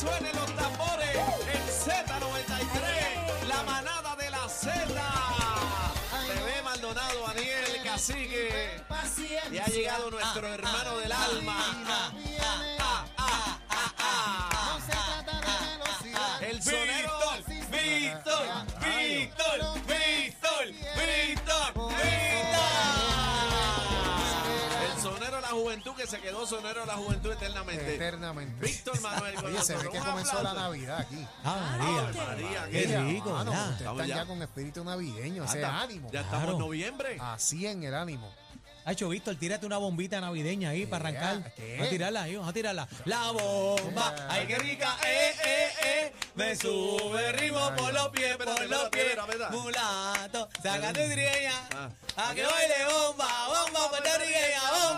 suenen los tambores en Z93, la manada de la Z. Bebé Maldonado, Daniel, Cacique. Y ha llegado nuestro hermano del alma. Juventud que se quedó sonero de la juventud eternamente. Eternamente. Víctor Manuel. con Oye, se ve que Un comenzó la. Navidad aquí. Ah, Ay, María. María, Qué rico, Estamos están ya. ya con espíritu navideño, ese Anda, ánimo. Ya estamos Claro. en noviembre. Así en el ánimo. Hacho, Víctor, tírate una bombita navideña ahí para arrancar. ¿Qué? Vamos a tirarla ahí, vamos a tirarla. La bomba, ay, qué rica, eh, eh, eh. Me sube el ritmo por los pies, por los pies. Mulato, saca tu trigueña. Ah. A que baile bomba, bomba, puertorriqueña, bomba.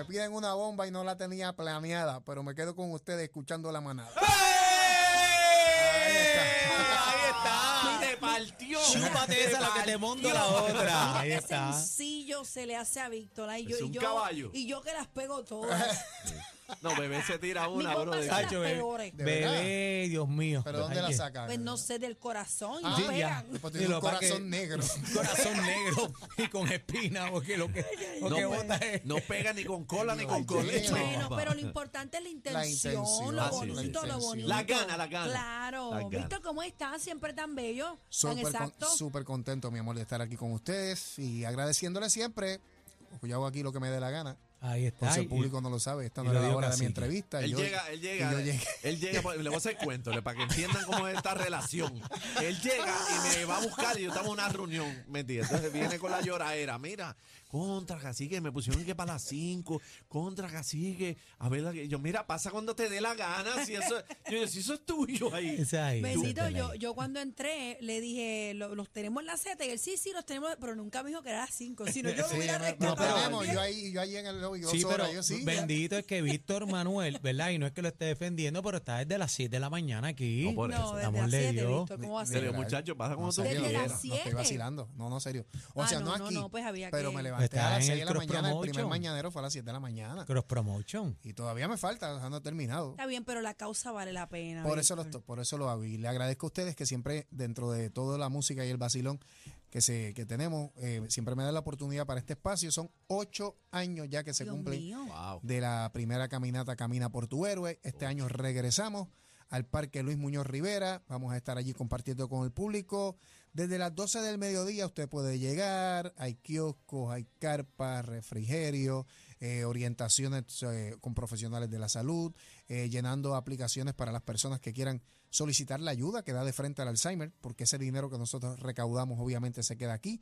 Me piden una bomba y no la tenía planeada, pero me quedo con ustedes escuchando la manada. Ahí está. Ahí está. Te partió. Chúpate esa, la que te monto la otra. Ahí Qué está. sencillo se le hace a Víctor. Yo, Es y un yo, caballo. Y yo que las pego todas. No, bebé se tira una, bro. de- las Hacho, bebé. Bebé, Dios mío. ¿Pero dónde la sacan? Pues no sé, del corazón. Ah, no Sí, ya. Después tiene un corazón que- negro. Corazón negro y con espina, porque lo que, No, bota es. no pega ni con cola ni con colecho. Bueno, pero lo importante es la intención, intención, lo ah, sí, bonito, la lo intención. bonito. La gana, la gana. Claro. La gana. Víctor, ¿cómo estás? Siempre tan bello, Súper con- contento, mi amor, de estar aquí con ustedes y agradeciéndole siempre. Yo hago aquí lo que me dé la gana. Ahí está. Por si el Y- público no lo sabe, esta no era la hora de mi entrevista. y Él yo- llega, él llega, él llega, le voy a hacer cuento le- para que entiendan cómo es esta relación. Él llega y me va a buscar y yo estamos en una reunión, ¿me entiendes? Entonces viene con la lloradera, mira, contra cacique, me pusieron que para las 5, contra cacique, a ver, la que- yo, mira, pasa cuando te dé la gana, si eso, yo, si eso es tuyo ahí. Ese ahí. Bendito, Métele yo, yo cuando entré le dije, "Lo- los tenemos en la Z y él sí, sí, los tenemos, pero nunca me dijo que era a las 5, sino yo Sí, lo hubiera no, rescatado. no tenemos, también. yo ahí, yo ahí en el lobby, Sí, pero horas, yo sí. bendito es que Víctor Manuel, ¿verdad? Y no es que lo esté defendiendo, pero está desde las 7 de la mañana aquí. No, por No, eso. Amor 7, Dios. Víctor, ¿cómo va a Serio, ser? Muchachos, pasa como No, tú quieras. no estoy vacilando. No, no, serio. O Ah, sea, no, no no, aquí. no, pues había pero que- me levanté Está a las en 6 el de la mañana. El primer mañanero fue a las 7 de la mañana. Cross Promotion. Y todavía me falta, o sea, no he terminado. Está bien, pero la causa vale la pena. Por eso, lo, por eso lo hago. Y le agradezco a ustedes que siempre, dentro de toda la música y el vacilón que, se, que tenemos, eh, siempre me dan la oportunidad para este espacio. Son ocho años ya que se Dios cumplen. Wow. de la primera caminata Camina por tu héroe. Este año regresamos al Parque Luis Muñoz Rivera. Vamos a estar allí compartiendo con el público. Desde las 12 del mediodía usted puede llegar. Hay kioscos, hay carpas, refrigerio, eh, orientaciones eh, con profesionales de la salud, eh, llenando aplicaciones para las personas que quieran solicitar la ayuda que da de frente al Alzheimer, porque ese dinero que nosotros recaudamos obviamente se queda aquí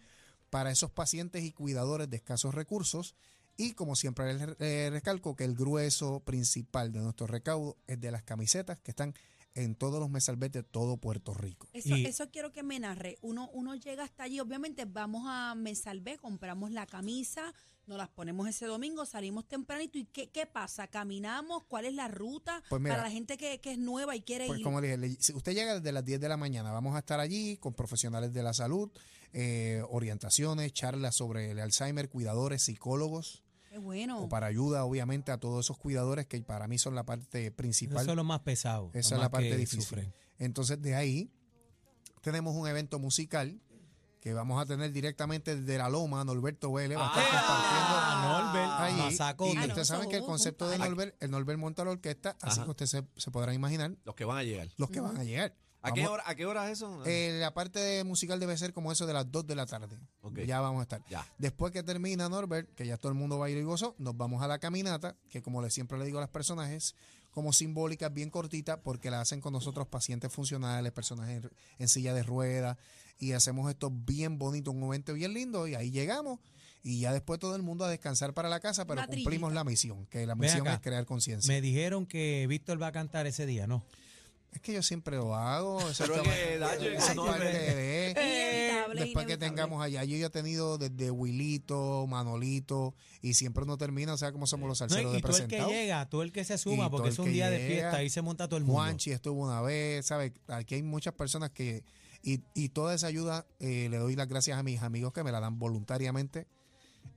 para esos pacientes y cuidadores de escasos recursos. Y como siempre les recalco que el grueso principal de nuestro recaudo es de las camisetas que están en todos los mesalbet de todo Puerto Rico. Eso, Y- eso quiero que me narre. Uno, uno llega hasta allí, obviamente vamos a Me Salvé, compramos la camisa, nos las ponemos ese domingo, salimos tempranito. ¿Y qué, qué pasa? ¿Caminamos? ¿Cuál es la ruta? Pues mira, Para la gente que, que es nueva y quiere Pues ir. como le dije, si usted llega desde las 10 de la mañana, vamos a estar allí con profesionales de la salud, eh, orientaciones, charlas sobre el Alzheimer, cuidadores, psicólogos, Qué bueno. o para ayuda obviamente a todos esos cuidadores que para mí son la parte principal. son los más pesados. Esa es la parte difícil. sufren. Entonces de ahí tenemos un evento musical que vamos a tener directamente desde la Loma, Norberto Vélez va a estar Ah, Norbert, compartiendo ahí. masacón. Y Ah, no, ustedes saben eso que el concepto de. Norbert, el Norbert monta la orquesta, así Ajá. que ustedes se, se podrán imaginar Los que van a llegar. los que van a llegar. ¿A qué, hora, ¿A qué hora es eso? eh, la parte musical debe ser como eso de las 2 de la tarde. Ok. Ya vamos a estar. Ya. Después que termina Norbert, que ya todo el mundo baila y gozó, nos vamos a la caminata, que como le siempre le digo a las personas, es como simbólica, bien cortita, porque la hacen con nosotros pacientes funcionales, personas en, en silla de ruedas, y hacemos esto bien bonito, un evento bien lindo, y ahí llegamos, y ya después todo el mundo a descansar para la casa, pero cumplimos trillita. la misión, que la misión acá. es crear conciencia. Me dijeron que Víctor va a cantar ese día, ¿no? Es que yo siempre lo hago, eso Pero es es que, Dacho, esa no, parte me- de... Inevitable, Después que tengamos allá, yo ya he tenido desde Wilito, Manolito, y siempre uno termina, o sea, como somos los No, salseros y de tú el que llega, tú el que se Y suma, todo porque es un día de fiesta, ahí se monta todo el mundo. Juanchi estuvo una vez, ¿sabes? Aquí hay muchas personas que, y, y toda esa ayuda eh, le doy las gracias a mis amigos que me la dan voluntariamente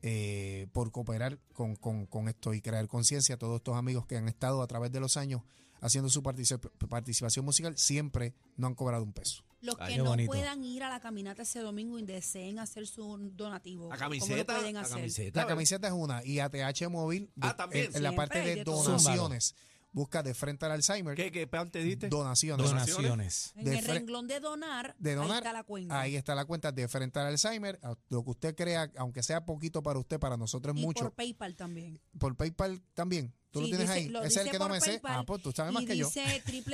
eh, por cooperar con, con- con esto y crear conciencia. Todos estos amigos que han estado a través de los años haciendo su particip- participación musical, siempre no han cobrado un peso. Los Ay, que no bonito. puedan ir a la caminata ese domingo y deseen hacer su donativo. La ¿cómo lo camiseta, pueden la camiseta. La camiseta es una y ATH Móvil Ah, también. en, en la parte de donaciones. Busca de frente al Alzheimer. ¿Qué, qué diste? Donaciones. Donaciones. En el renglón de donar, de donar, ahí está la cuenta. Ahí está la cuenta de frente al Alzheimer. Lo que usted crea, aunque sea poquito para usted, para nosotros es y mucho. por PayPal también. Por PayPal también. Tú Sí, lo tienes dice- ahí. lo es el dice que no por me sé. PayPal Ah, pues tú sabes más y que yo. dice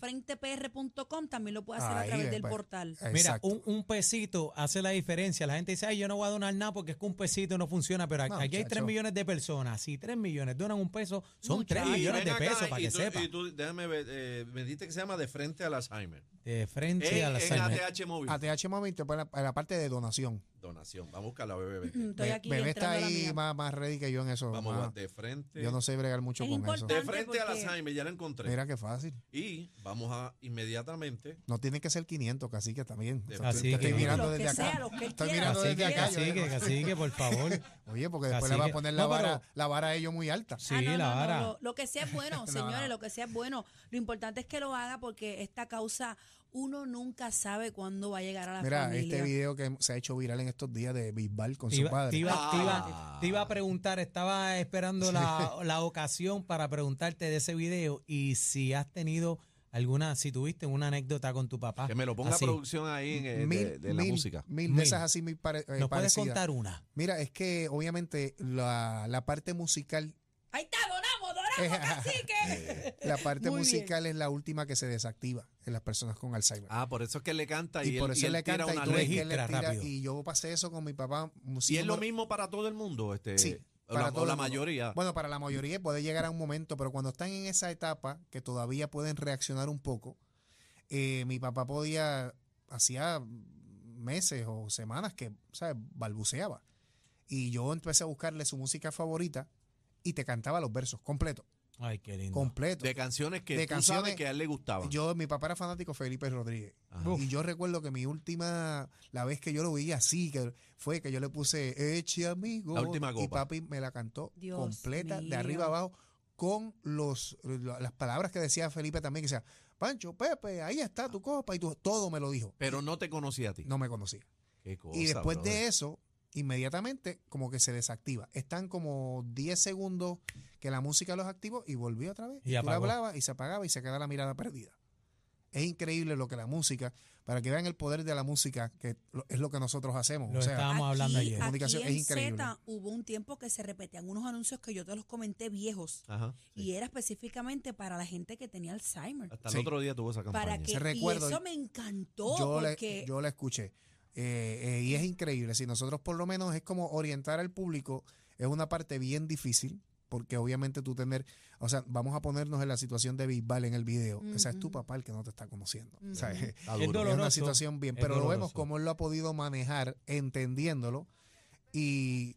www.defrentepr.com, también lo puede hacer a Ahí, través eh, del pues, portal. Mira, Exacto. un, un pesito hace la diferencia. La gente dice, ay, yo no voy a donar nada porque es que un pesito no funciona, pero No, aquí hay 3 muchacho. millones de personas. Si 3 millones donan un peso, son 3 Muchacho. millones de pesos, para y que sepa. Y tú, déjame ver, eh, me dijiste que se llama De Frente al Alzheimer. De frente En, a la en Alzheimer. ATH Móvil. ATH Móvil te pone la, la parte de donación. Donación. Vamos a buscarla, bebé. Estoy Be- aquí Bebé está a ahí más, más ready que yo en eso. Vamos, más- de frente. yo no sé bregar mucho Es con eso. de frente al porque- Alzheimer, ya la encontré. Mira qué fácil. Y vamos a inmediatamente. No tiene que ser 500, casi que también. De- O sea, te- Cacique. te estoy mirando desde acá. sea, Estoy mirando desde acá. cacique, cacique, por favor. Oye, porque después le va a Cacique. poner la No, pero- vara, la vara a ellos muy alta. Sí, Ah, no, la no, no, vara. Lo, lo que sea es bueno, señores, no. lo que sea es bueno. Lo importante es que lo haga porque esta causa uno nunca sabe cuándo va a llegar a la Mira, familia. este video que se ha hecho viral en estos días de Bisbal con su padre. te iba- te iba- Ah. te iba a preguntar, estaba esperando la, la ocasión para preguntarte de ese video y si has tenido alguna, si tuviste una anécdota con tu papá. Que me lo ponga así. producción ahí en, eh, mil, de, de la mil- música. mil Mil. esas así muy pare- eh, ¿Nos puedes contar una? Mira, es que obviamente la, la parte musical, Ahí está, donamos, donamos, cacique. la parte Muy bien. musical es la última que se desactiva las personas con Alzheimer. Ah, por eso es que le canta y, y por él, eso y él le tira canta y una tú ves ley. que él le Registra tira. rápido. Y yo pasé eso con mi papá. Y es lo mismo para todo el mundo. Este, Sí, para la, todo la mayoría. Bueno, para la mayoría puede llegar a un momento, pero cuando están en esa etapa, que todavía pueden reaccionar un poco, eh, mi papá podía, hacía meses o semanas que, ¿sabes? Balbuceaba. Y yo empecé a buscarle su música favorita y te cantaba los versos completos, Ay, qué lindo. completos. de canciones que de tú canciones- sabes que a él le gustaban. Yo, mi papá era fanático Felipe Rodríguez. Ajá. Y yo recuerdo que mi última, la vez que yo lo vi así, que fue que yo le puse Eche amigo. La última Y copa. papi me la cantó Dios completa, mío. de arriba abajo, con los las palabras que decía Felipe también, que decía, Pancho, Pepe, ahí está tu copa, y tú, todo me lo dijo. Pero no te conocía a ti. No me conocía. Qué cosa, y después brother. de eso, inmediatamente como que se desactiva. Están como 10 segundos que la música los activó y volvió otra vez. Y Y, tú hablabas y se apagaba y se queda la mirada perdida. Es increíble lo que la música, para que vean el poder de la música, que es lo que nosotros hacemos. Lo o sea, estábamos hablando Aquí- ayer. Comunicación aquí es en increíble. Z hubo un tiempo que se repetían unos anuncios que yo te los comenté viejos. Ajá, sí. Y era específicamente para la gente que tenía Alzheimer. Hasta Sí. el otro día tuvo esa campaña. Para que, Se y recuerdo, eso me encantó yo, porque le, yo la escuché. Eh, eh, y es increíble. Si nosotros por lo menos es como orientar al público, es una parte bien difícil, porque obviamente tú tener, o sea, vamos a ponernos en la situación de Bisbal en el video. O sea, es tu papá el que no te está conociendo. O sea, es- Está Es duro. doloroso. es una situación bien, pero lo vemos como él lo ha podido manejar entendiéndolo y,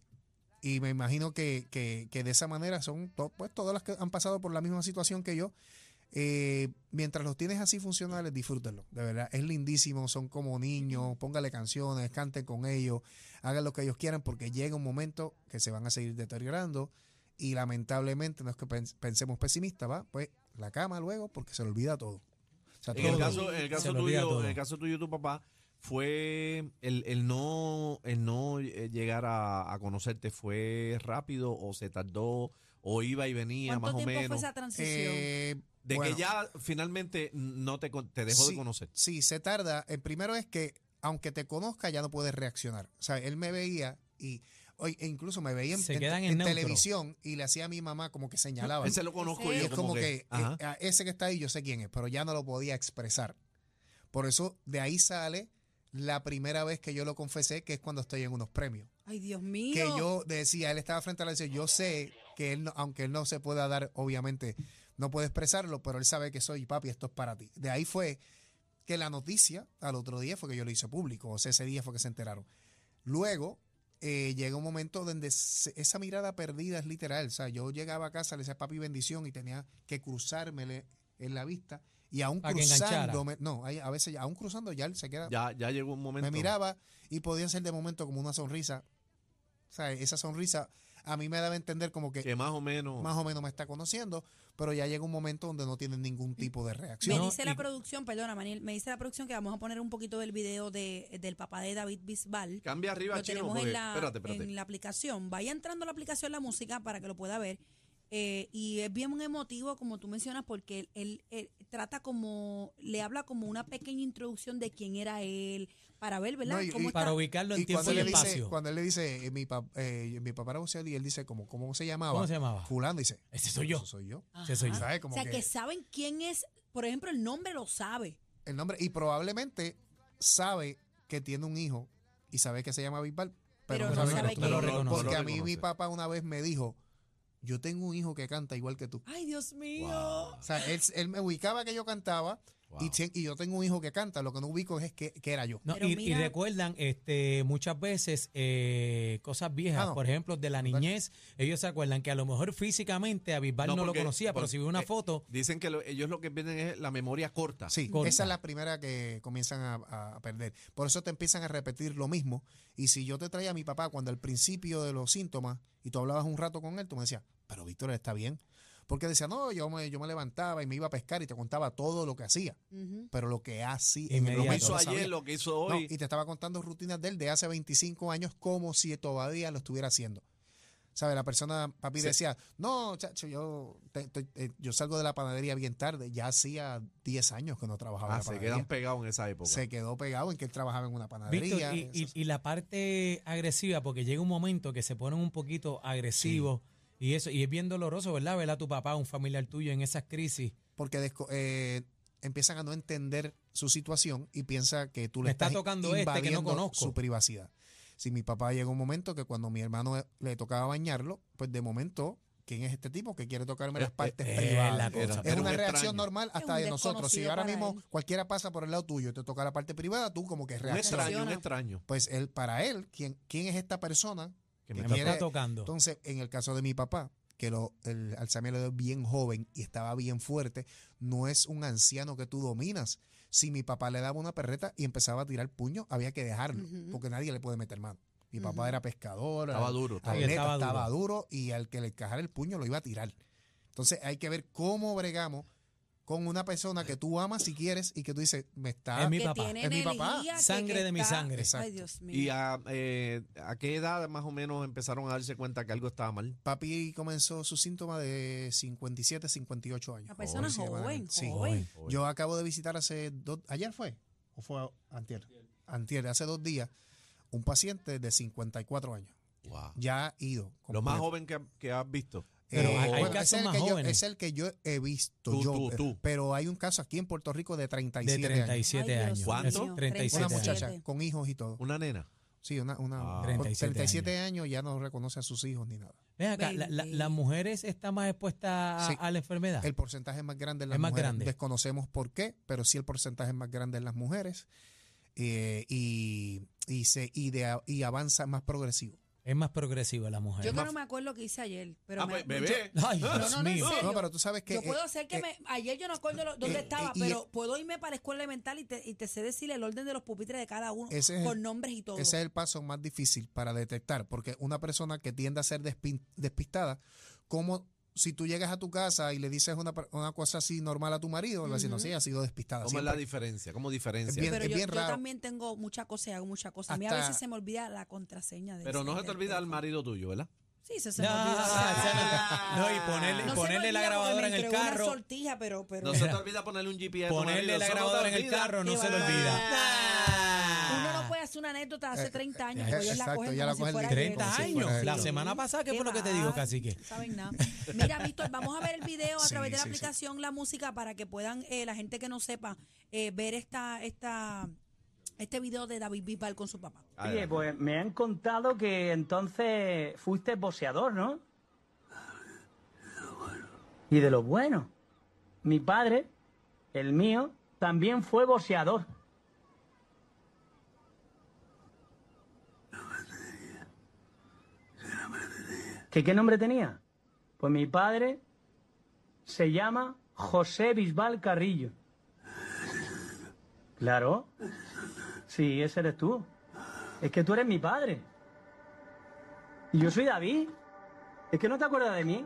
y me imagino que, que- que de esa manera son to- pues todas las que han pasado por la misma situación que yo. Eh, mientras los tienes así funcionales, disfrútenlo, de verdad, es lindísimo, son como niños, póngale canciones, canten con ellos, hagan lo que ellos quieran porque llega un momento que se van a seguir deteriorando y lamentablemente no es que pens- pensemos pesimistas, va, pues la cama luego porque se le olvida todo. O sea, En el todo. caso, en el caso tuyo, todo. en el caso tuyo, tu papá fue el, el no, el no eh, llegar a, a conocerte fue rápido o se tardó o iba y venía más ¿cuánto o tiempo fue menos. esa transición? Eh, de bueno, que ya finalmente no te, dejó Sí. de conocer. Sí, se tarda. El primero es que, aunque te conozca, ya no puedes reaccionar. O sea, él me veía y e incluso me veía en, televisión y le hacía a mi mamá como que señalaba. Ese lo conozco ¿En y yo. es como que, eh, a ese que está ahí yo sé quién es, pero ya no lo podía expresar. Por eso de ahí sale la primera vez que yo lo confesé, que es cuando estoy en unos premios. Ay, Dios mío. Que yo decía, él estaba frente a la decía, yo sé que él, no- aunque él no se pueda dar, obviamente, no puede expresarlo, pero él sabe que soy papi, esto es para ti. De ahí fue que la noticia al otro día fue que yo lo hice público, o sea, ese día fue que se enteraron. Luego eh, llega un momento donde se- esa mirada perdida es literal, o sea, yo llegaba a casa, le decía papi bendición y tenía que cruzármele en la vista y aún enganchara. cruzándome, no, hay- a veces aún cruzando ya él se queda Ya, ya llegó un momento. me miraba y podía ser de momento como una sonrisa. O sea, esa sonrisa a mí me daba a entender como que, Que más o menos. más o menos me está conociendo, pero ya llega un momento donde no tienen ningún tipo de Me reacción. No, dice la producción, perdona, Maniel, me dice la producción que vamos a poner un poquito del video de, del papá de David Bisbal. Cambia arriba, Lo chino. tenemos porque- en la, espérate, espérate. en la aplicación. Vaya entrando a la aplicación la música para que lo pueda ver. Eh, y es bien emotivo, como tú mencionas, porque él, él- él trata como, le habla como una pequeña introducción de quién era él, para ver, ¿verdad? No, y- ¿Cómo y- está? Para ubicarlo en Y tiempo y dice, espacio. cuando él le dice, eh, mi, pap- eh, mi papá era boxeador y él dice, como, ¿cómo se llamaba? ¿Cómo se llamaba? Fulano dice, Ese soy yo. "Eso soy yo. Ese soy yo. ¿Sabes? O Como sea, que, que saben quién es, por ejemplo, el nombre lo sabe. el nombre, y probablemente sabe que tiene un hijo y sabe que se llama Bisbal, Pero pero, no no sabe sabe que- quién lo es. reconoce. Porque a mí mi papá una vez me dijo, yo tengo un hijo que canta igual que tú. Ay, Dios mío. Wow. O sea, él, él me ubicaba que yo cantaba y, Wow. si- y yo tengo un hijo que canta, lo que no ubico es que, que era yo. No, y, recuerdan este, muchas veces eh, cosas viejas, Ah, no. por ejemplo, de la niñez. Ellos se acuerdan que a lo mejor físicamente a Bisbal no, lo porque- conocía, pero si ve una eh, foto, Dicen que lo- ellos lo que vienen es la memoria corta. Sí, Corta. esa es la primera que comienzan a, a perder. Por eso te empiezan a repetir lo mismo. Y si yo te traía a mi papá cuando al principio de los síntomas y tú hablabas un rato con él, tú me decías, pero Víctor está bien. Porque decía, no, yo me, yo me levantaba y me iba a pescar y te contaba todo lo que hacía. Pero lo que hacía. Lo que hizo ayer, lo que hizo No, hoy. y te estaba contando rutinas de él de hace 25 años como si todavía lo estuviera haciendo. ¿Sabes? La persona, papi Sí. decía, no, chacho, yo, te- te- eh, yo salgo de la panadería bien tarde. Ya hacía 10 años que no trabajaba ah, en la se panadería. quedan pegados en esa época. Se quedó pegado en que él trabajaba en una Víctor, panadería. y, y la parte agresiva, porque llega un momento que se ponen un poquito agresivos y eso, y es bien doloroso, ¿verdad? Ver a tu papá, un familiar tuyo en esas crisis. porque eh, empiezan a no entender su situación y piensa que tú le Me está estás tocando este que no invadiendo conozco. su privacidad. Si mi papá llega un momento que cuando mi hermano le tocaba bañarlo, pues de momento, ¿quién es este tipo que quiere tocarme las Eh, partes eh, privadas? la cosa, es una un reacción extraño. normal hasta un de nosotros. Si ahora para mismo él. cualquiera pasa por el lado tuyo y te toca la parte privada, tú como que Un reaccionas. extraño, un extraño. Pues él, para él, ¿quién, quién es esta persona Que me Me quiere- está tocando. entonces, en el caso de mi papá, que lo, el Alzheimer lo dio bien joven y estaba bien fuerte, no es un anciano que tú dominas. Si mi papá le daba una perreta y empezaba a tirar puño, había que dejarlo, porque nadie le puede meter mano. Mi papá era pescador, Estaba duro. estaba Sí, atleta, estaba estaba, duro. duro. y al que le encajara el puño lo iba a tirar. Entonces hay que ver cómo bregamos con una persona que tú amas si quieres y que tú dices, me está... Es mi que papá. tiene Es mi papá. Sangre que de mi sangre. Ay. Dios mío. ¿Y a, eh, a qué edad más o menos empezaron a darse cuenta que algo estaba mal? Papi comenzó su síntoma de 57, 58 años. Una persona joven, aproximadamente. Sí. joven. Yo acabo de visitar hace dos, ayer fue, o fue antier, antier, hace dos días, un paciente de 54 años. Wow. Ya ha ido. Lo más joven que, que has visto. Pero Eh, hay- hay bueno, casos ese es el más que yo- jóvenes. es el que yo he visto. Tú, yo, tú, pero- tú. Pero hay un caso aquí en Puerto Rico de De 37 años. 37 Ay, Dios años. ¿Cuánto? Eso, mío, 37 Una años. muchacha con hijos y todo. Una nena. Sí, una, una Ah. con 37 37 años. ya no reconoce a sus hijos ni nada. Ven acá, la- la- Bendito. ¿las mujeres están más expuestas a, Sí. a la enfermedad? El porcentaje es más grande en las Es más mujeres. grande. Desconocemos por qué, pero sí el porcentaje es más grande en las mujeres. eh, y, y, se, y, de- y avanza más progresivo. Es más progresiva la mujer. Yo que más- no me acuerdo que hice ayer, pero ah, me- pues, bebé. Ay, No, Dios no, no, en mío. serio. No, pero tú sabes que... yo puedo eh, hacer que eh, me. Ayer yo no acuerdo lo- dónde eh, estaba, pero puedo irme para la escuela elemental y te, y te sé decir el orden de los pupitres de cada uno, Ese es con el- nombres y todo. Ese es el paso más difícil para detectar, porque una persona que tiende a ser despi- despistada, como si tú llegas a tu casa y le dices una, una cosa así normal a tu marido, va a decir, no, sí, ha sido despistada. ¿Cómo es la diferencia? ¿Cómo diferencia? bien- pero es yo, bien yo raro. también tengo muchas cosas y hago muchas cosas. A mí a veces se me olvida la contraseña. De Pero no se te olvida el marido tuyo, ¿verdad? Sí, se, se me No, olvida. esa no- y ponerle- No me ponerle la olvida grabadora me en el una carro. sortija, pero, pero No se te olvida ponerle un GPS Ponerle la te grabadora en el olvida. carro no se le va. olvida. Hacer una anécdota de hace 30 años, eh, porque ellos la exacto, cogen ya como la si cogen fuera literal, ayer. 30 como si años. La semana pasada, ¿qué Qué fue lo que te dijo, cacique? No saben nada. Mira, Víctor, vamos a ver el video a Sí, través de la aplicación La Música para que puedan, eh, la gente que no sepa, eh, ver esta, esta, este video de David Bisbal con su papá. A Oye, pues me han contado que entonces fuiste boxeador, ¿no? Y de lo bueno. Mi padre, el mío, también fue boxeador. ¿Qué, ¿Qué nombre tenía? Pues mi padre se llama José Bisbal Carrillo. Claro. Sí, ese eres tú. Es que tú eres mi padre. Y yo soy David. ¿Es que no te acuerdas de mí?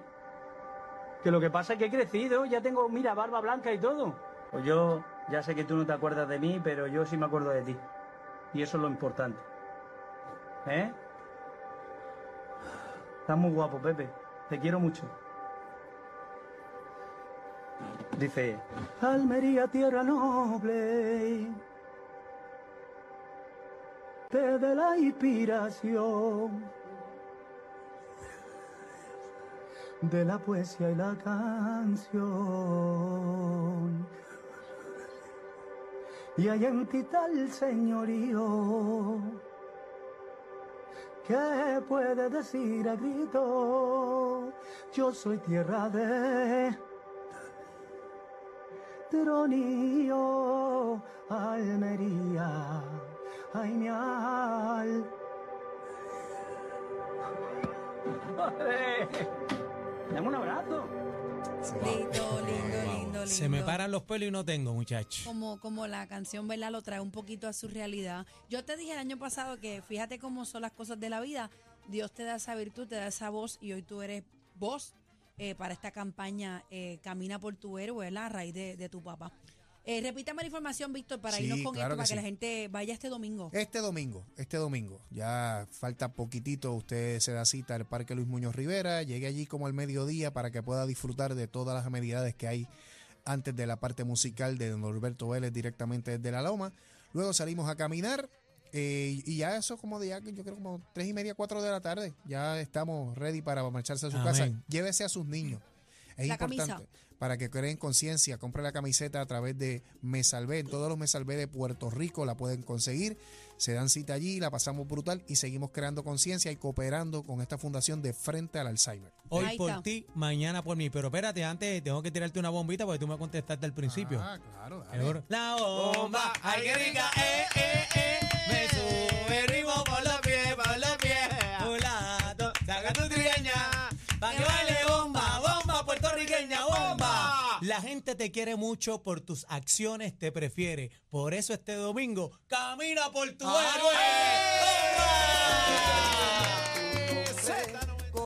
Que lo que pasa es que he crecido, ya tengo, mira, barba blanca y todo. Pues yo ya sé que tú no te acuerdas de mí, pero yo sí me acuerdo de ti. Y eso es lo importante. ¿Eh? Estás muy guapo, Pepe. Te quiero mucho. Dice, Almería, tierra noble, te de la inspiración de la poesía y la canción. Y hay en ti tal señorío que puede decir a grito, yo soy tierra de Tronío, Almería, ay mi al. Dame un abrazo. Lindo, lindo, lindo, lindo. Se me paran los pelos y no tengo, muchacho. Como, como la canción, ¿verdad? Lo trae un poquito a su realidad. Yo te dije el año pasado que fíjate cómo son las cosas de la vida. Dios te da esa virtud, te da esa voz y hoy tú eres voz eh, para esta campaña eh, Camina por tu héroe, ¿verdad? A raíz de, de tu papá. Eh, repítame la información, Víctor, para Sí, irnos con claro esto, que para que sí. la gente vaya este domingo. Este domingo, este domingo, ya falta poquitito, usted se da cita al Parque Luis Muñoz Rivera, llegue allí como al mediodía para que pueda disfrutar de todas las amenidades que hay antes de la parte musical de Norberto Vélez directamente desde la Loma. Luego salimos a caminar eh, y ya eso como de ya, yo creo como tres y media, cuatro de la tarde, ya estamos ready para marcharse a su Amén. casa. Llévese a sus niños. Es La importante camisa. Para que creen conciencia. Compre la camiseta a través de Me Salvé. En todos los Me Salvé de Puerto Rico la pueden conseguir. Se dan cita allí, la pasamos brutal y seguimos creando conciencia y cooperando con esta fundación de Frente al Alzheimer. Hoy por ti, mañana por mí. Pero espérate, antes tengo que tirarte una bombita porque tú me contestaste al principio. Ah, claro, dale. La bomba, ay que rica, eh, eh, eh. Me sube La gente te quiere mucho por tus acciones, te prefiere. Por eso este domingo, camina por tu héroe. ¡Bomba! Z.